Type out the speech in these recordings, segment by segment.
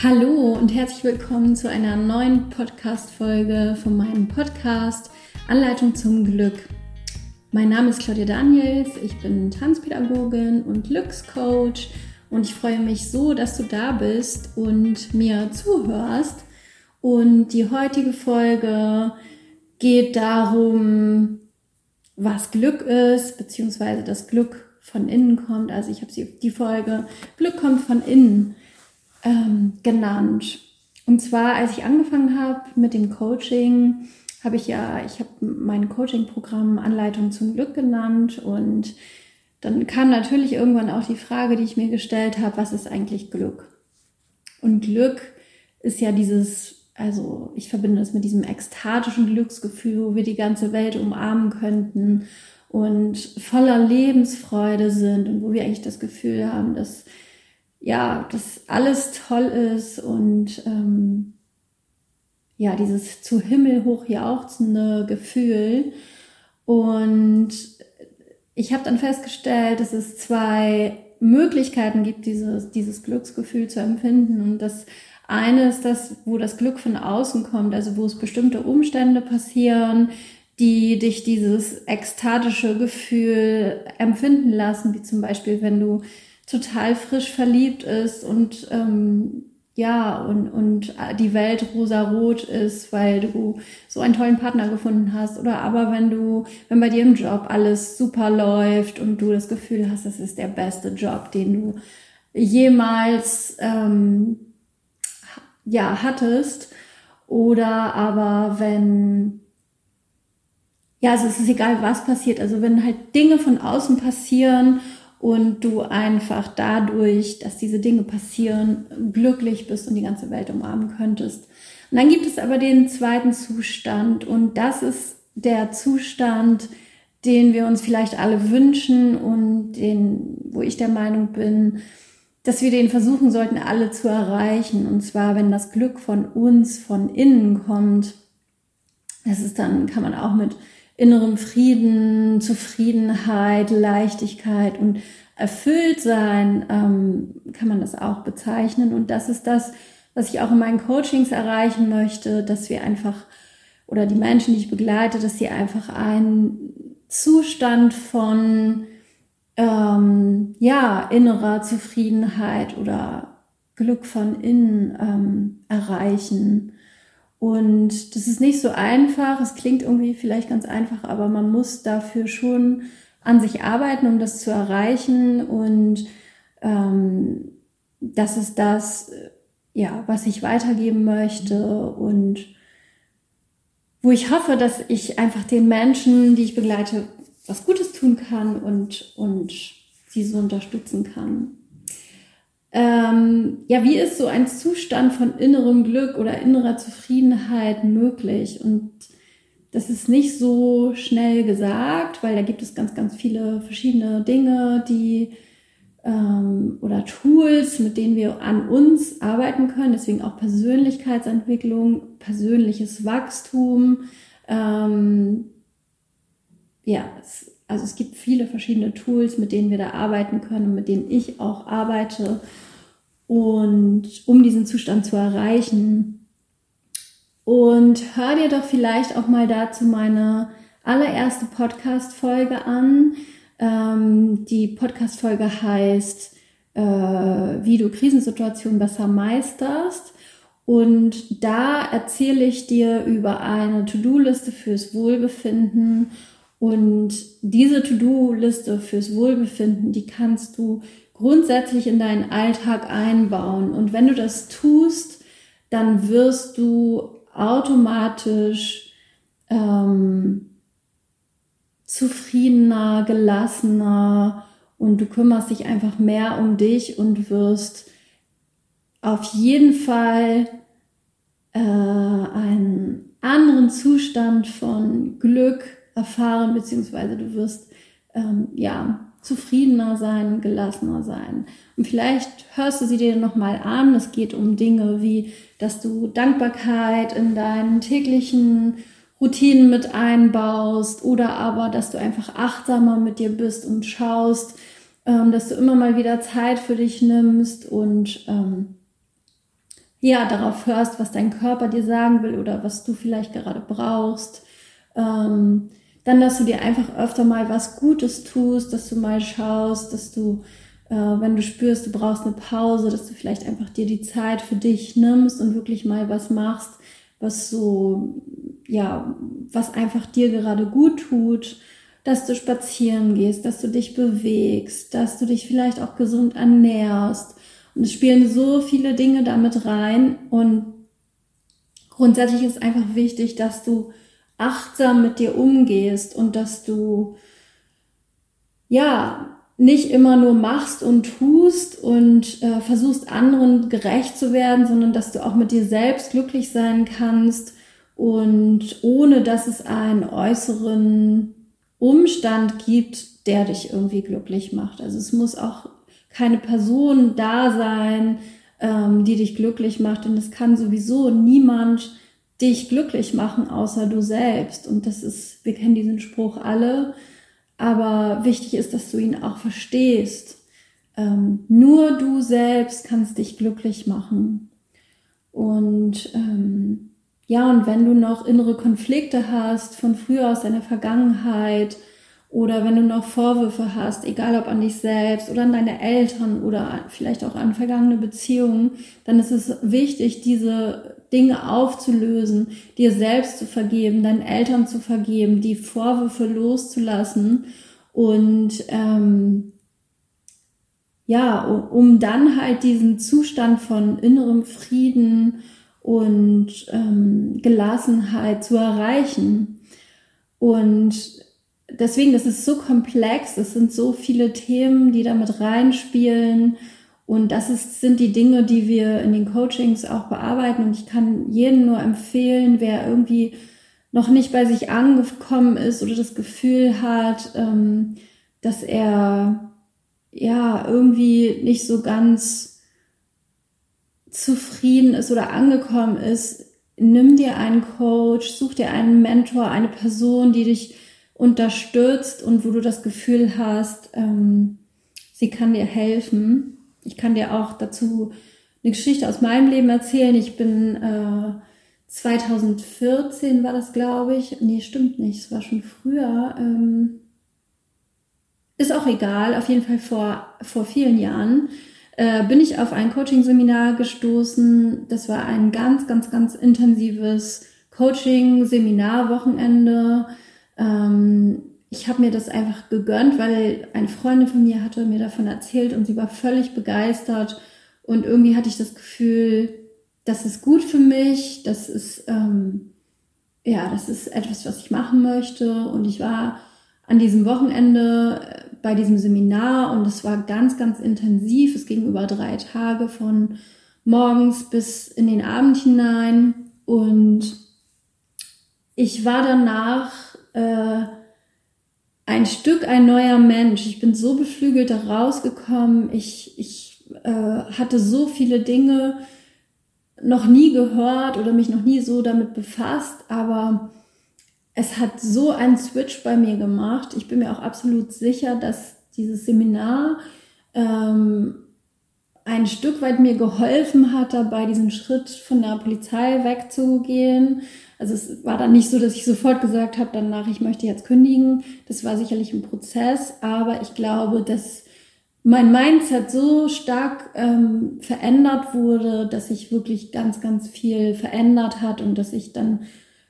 Hallo und herzlich willkommen zu einer neuen Podcast-Folge von meinem Podcast Anleitung zum Glück. Mein Name ist Claudia Daniels, ich bin Tanzpädagogin und Glückscoach und ich freue mich so, dass du da bist und mir zuhörst. Und die heutige Folge geht darum, was Glück ist, beziehungsweise das Glück von innen kommt. Also ich habe die Folge Glück kommt von innen ähm, genannt. Und zwar, als ich angefangen habe mit dem Coaching, habe ich ja, ich habe mein Coaching-Programm Anleitung zum Glück genannt und dann kam natürlich irgendwann auch die Frage, die ich mir gestellt habe, was ist eigentlich Glück? Und Glück ist ja dieses, also ich verbinde es mit diesem ekstatischen Glücksgefühl, wo wir die ganze Welt umarmen könnten und voller Lebensfreude sind und wo wir eigentlich das Gefühl haben, dass ja, dass alles toll ist und ähm, ja, dieses zu Himmel hoch jauchzende Gefühl. Und ich habe dann festgestellt, dass es zwei Möglichkeiten gibt, dieses, dieses Glücksgefühl zu empfinden. Und das eine ist das, wo das Glück von außen kommt, also wo es bestimmte Umstände passieren, die dich dieses ekstatische Gefühl empfinden lassen, wie zum Beispiel, wenn du total frisch verliebt ist und ähm, ja, und, und die Welt rosarot ist, weil du so einen tollen Partner gefunden hast. Oder aber wenn du, wenn bei dir im Job alles super läuft und du das Gefühl hast, das ist der beste Job, den du jemals ähm, ja, hattest. Oder aber wenn, ja, also es ist egal, was passiert. Also wenn halt Dinge von außen passieren und du einfach dadurch, dass diese Dinge passieren, glücklich bist und die ganze Welt umarmen könntest. Und dann gibt es aber den zweiten Zustand und das ist der Zustand, den wir uns vielleicht alle wünschen und den, wo ich der Meinung bin, dass wir den versuchen sollten, alle zu erreichen. Und zwar, wenn das Glück von uns, von innen kommt, das ist dann, kann man auch mit innerem Frieden, Zufriedenheit, Leichtigkeit und Erfülltsein ähm, kann man das auch bezeichnen. Und das ist das, was ich auch in meinen Coachings erreichen möchte, dass wir einfach oder die Menschen, die ich begleite, dass sie einfach einen Zustand von ähm, ja innerer Zufriedenheit oder Glück von innen ähm, erreichen. Und das ist nicht so einfach. Es klingt irgendwie vielleicht ganz einfach, aber man muss dafür schon an sich arbeiten, um das zu erreichen. Und ähm, das ist das, ja, was ich weitergeben möchte und wo ich hoffe, dass ich einfach den Menschen, die ich begleite, was Gutes tun kann und, und sie so unterstützen kann. Ähm, ja, wie ist so ein Zustand von innerem Glück oder innerer Zufriedenheit möglich? Und das ist nicht so schnell gesagt, weil da gibt es ganz, ganz viele verschiedene Dinge, die ähm, oder Tools, mit denen wir an uns arbeiten können. Deswegen auch Persönlichkeitsentwicklung, persönliches Wachstum. Ähm, ja, es, also es gibt viele verschiedene Tools, mit denen wir da arbeiten können und mit denen ich auch arbeite. Und um diesen Zustand zu erreichen. Und hör dir doch vielleicht auch mal dazu meine allererste Podcast-Folge an. Ähm, die Podcast-Folge heißt, äh, wie du Krisensituationen besser meisterst. Und da erzähle ich dir über eine To-Do-Liste fürs Wohlbefinden und diese To-Do-Liste fürs Wohlbefinden, die kannst du grundsätzlich in deinen Alltag einbauen. Und wenn du das tust, dann wirst du automatisch ähm, zufriedener, gelassener und du kümmerst dich einfach mehr um dich und wirst auf jeden Fall äh, einen anderen Zustand von Glück erfahren, beziehungsweise du wirst ähm, ja zufriedener sein, gelassener sein. Und vielleicht hörst du sie dir nochmal an. Es geht um Dinge wie, dass du Dankbarkeit in deinen täglichen Routinen mit einbaust oder aber, dass du einfach achtsamer mit dir bist und schaust, ähm, dass du immer mal wieder Zeit für dich nimmst und ähm, ja, darauf hörst, was dein Körper dir sagen will oder was du vielleicht gerade brauchst. Ähm, dann, dass du dir einfach öfter mal was Gutes tust, dass du mal schaust, dass du, äh, wenn du spürst, du brauchst eine Pause, dass du vielleicht einfach dir die Zeit für dich nimmst und wirklich mal was machst, was so, ja, was einfach dir gerade gut tut, dass du spazieren gehst, dass du dich bewegst, dass du dich vielleicht auch gesund ernährst. Und es spielen so viele Dinge damit rein und grundsätzlich ist einfach wichtig, dass du achtsam mit dir umgehst und dass du ja nicht immer nur machst und tust und äh, versuchst anderen gerecht zu werden, sondern dass du auch mit dir selbst glücklich sein kannst und ohne dass es einen äußeren Umstand gibt, der dich irgendwie glücklich macht. Also es muss auch keine Person da sein, ähm, die dich glücklich macht und es kann sowieso niemand dich glücklich machen, außer du selbst. Und das ist, wir kennen diesen Spruch alle, aber wichtig ist, dass du ihn auch verstehst. Ähm, nur du selbst kannst dich glücklich machen. Und ähm, ja, und wenn du noch innere Konflikte hast von früher aus deiner Vergangenheit, oder wenn du noch Vorwürfe hast, egal ob an dich selbst oder an deine Eltern oder vielleicht auch an vergangene Beziehungen, dann ist es wichtig, diese Dinge aufzulösen, dir selbst zu vergeben, deinen Eltern zu vergeben, die Vorwürfe loszulassen und ähm, ja, um dann halt diesen Zustand von innerem Frieden und ähm, Gelassenheit zu erreichen. Und deswegen, das ist so komplex, es sind so viele Themen, die damit reinspielen. Und das ist, sind die Dinge, die wir in den Coachings auch bearbeiten. Und ich kann jedem nur empfehlen, wer irgendwie noch nicht bei sich angekommen ist oder das Gefühl hat, ähm, dass er ja irgendwie nicht so ganz zufrieden ist oder angekommen ist, nimm dir einen Coach, such dir einen Mentor, eine Person, die dich unterstützt und wo du das Gefühl hast, ähm, sie kann dir helfen. Ich kann dir auch dazu eine Geschichte aus meinem Leben erzählen. Ich bin äh, 2014 war das, glaube ich. Nee, stimmt nicht. Es war schon früher. Ähm, ist auch egal. Auf jeden Fall vor, vor vielen Jahren äh, bin ich auf ein Coaching-Seminar gestoßen. Das war ein ganz, ganz, ganz intensives Coaching-Seminar-Wochenende ähm, ich habe mir das einfach gegönnt, weil eine Freundin von mir hatte mir davon erzählt und sie war völlig begeistert. Und irgendwie hatte ich das Gefühl, das ist gut für mich, das ist, ähm, ja, das ist etwas, was ich machen möchte. Und ich war an diesem Wochenende äh, bei diesem Seminar und es war ganz, ganz intensiv. Es ging über drei Tage von morgens bis in den Abend hinein. Und ich war danach äh, ein Stück ein neuer Mensch. Ich bin so beflügelt rausgekommen. Ich, ich äh, hatte so viele Dinge noch nie gehört oder mich noch nie so damit befasst, aber es hat so einen Switch bei mir gemacht. Ich bin mir auch absolut sicher, dass dieses Seminar ähm, ein Stück weit mir geholfen hat, dabei diesen Schritt von der Polizei wegzugehen, also es war dann nicht so, dass ich sofort gesagt habe, danach, ich möchte jetzt kündigen. Das war sicherlich ein Prozess, aber ich glaube, dass mein Mindset so stark ähm, verändert wurde, dass sich wirklich ganz, ganz viel verändert hat und dass ich dann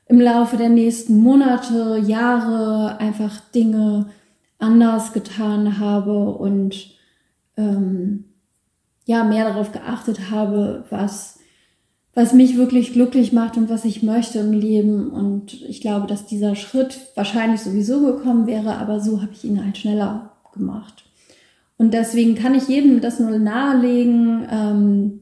im Laufe der nächsten Monate, Jahre einfach Dinge anders getan habe und ähm, ja mehr darauf geachtet habe, was was mich wirklich glücklich macht und was ich möchte im Leben. Und ich glaube, dass dieser Schritt wahrscheinlich sowieso gekommen wäre, aber so habe ich ihn halt schneller gemacht. Und deswegen kann ich jedem das nur nahelegen. Ähm,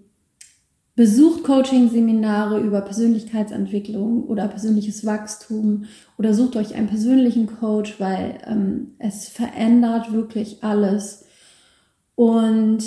besucht Coaching-Seminare über Persönlichkeitsentwicklung oder persönliches Wachstum oder sucht euch einen persönlichen Coach, weil ähm, es verändert wirklich alles. Und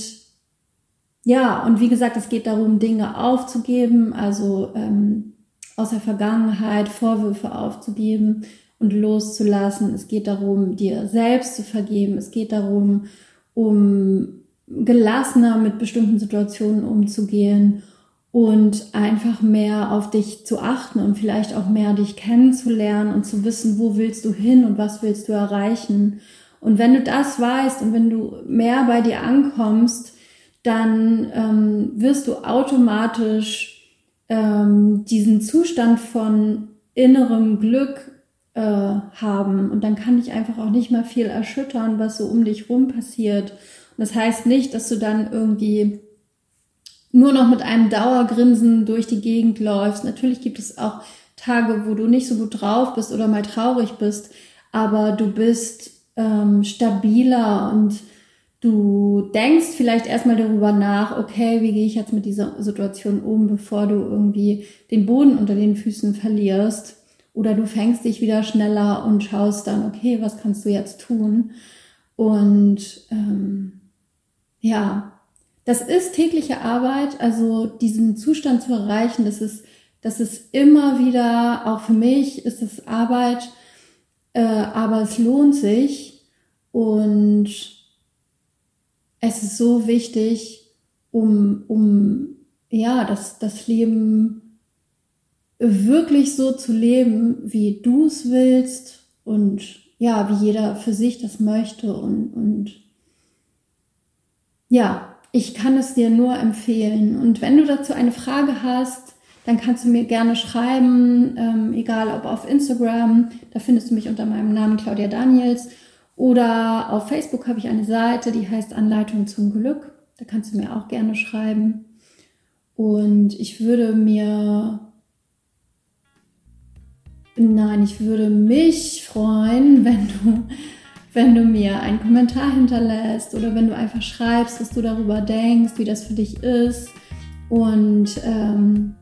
ja, und wie gesagt, es geht darum, Dinge aufzugeben, also ähm, aus der Vergangenheit Vorwürfe aufzugeben und loszulassen. Es geht darum, dir selbst zu vergeben. Es geht darum, um gelassener mit bestimmten Situationen umzugehen und einfach mehr auf dich zu achten und vielleicht auch mehr dich kennenzulernen und zu wissen, wo willst du hin und was willst du erreichen. Und wenn du das weißt und wenn du mehr bei dir ankommst, dann ähm, wirst du automatisch ähm, diesen Zustand von innerem Glück äh, haben. Und dann kann dich einfach auch nicht mehr viel erschüttern, was so um dich rum passiert. Und das heißt nicht, dass du dann irgendwie nur noch mit einem Dauergrinsen durch die Gegend läufst. Natürlich gibt es auch Tage, wo du nicht so gut drauf bist oder mal traurig bist, aber du bist ähm, stabiler und du denkst vielleicht erstmal darüber nach, okay, wie gehe ich jetzt mit dieser Situation um, bevor du irgendwie den Boden unter den Füßen verlierst. Oder du fängst dich wieder schneller und schaust dann, okay, was kannst du jetzt tun? Und ähm, ja, das ist tägliche Arbeit, also diesen Zustand zu erreichen, das ist, das ist immer wieder, auch für mich ist es Arbeit, äh, aber es lohnt sich und es ist so wichtig, um, um ja, das, das Leben wirklich so zu leben, wie du es willst und ja, wie jeder für sich das möchte und, und ja, ich kann es dir nur empfehlen. Und wenn du dazu eine Frage hast, dann kannst du mir gerne schreiben, ähm, egal ob auf Instagram, da findest du mich unter meinem Namen Claudia Daniels, oder auf Facebook habe ich eine Seite, die heißt Anleitung zum Glück. Da kannst du mir auch gerne schreiben. Und ich würde mir, nein, ich würde mich freuen, wenn du wenn du mir einen Kommentar hinterlässt oder wenn du einfach schreibst, was du darüber denkst, wie das für dich ist. Und ähm,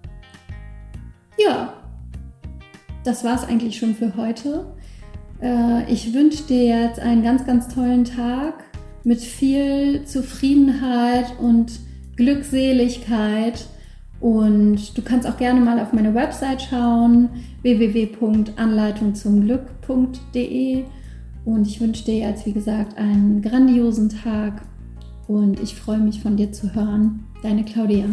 ja, das war es eigentlich schon für heute. Äh, ich wünsche dir jetzt einen ganz, ganz tollen Tag mit viel Zufriedenheit und Glückseligkeit. Und du kannst auch gerne mal auf meine Website schauen, www.anleitungzumglück.de. Und ich wünsche dir jetzt, wie gesagt, einen grandiosen Tag und ich freue mich von dir zu hören. Deine Claudia.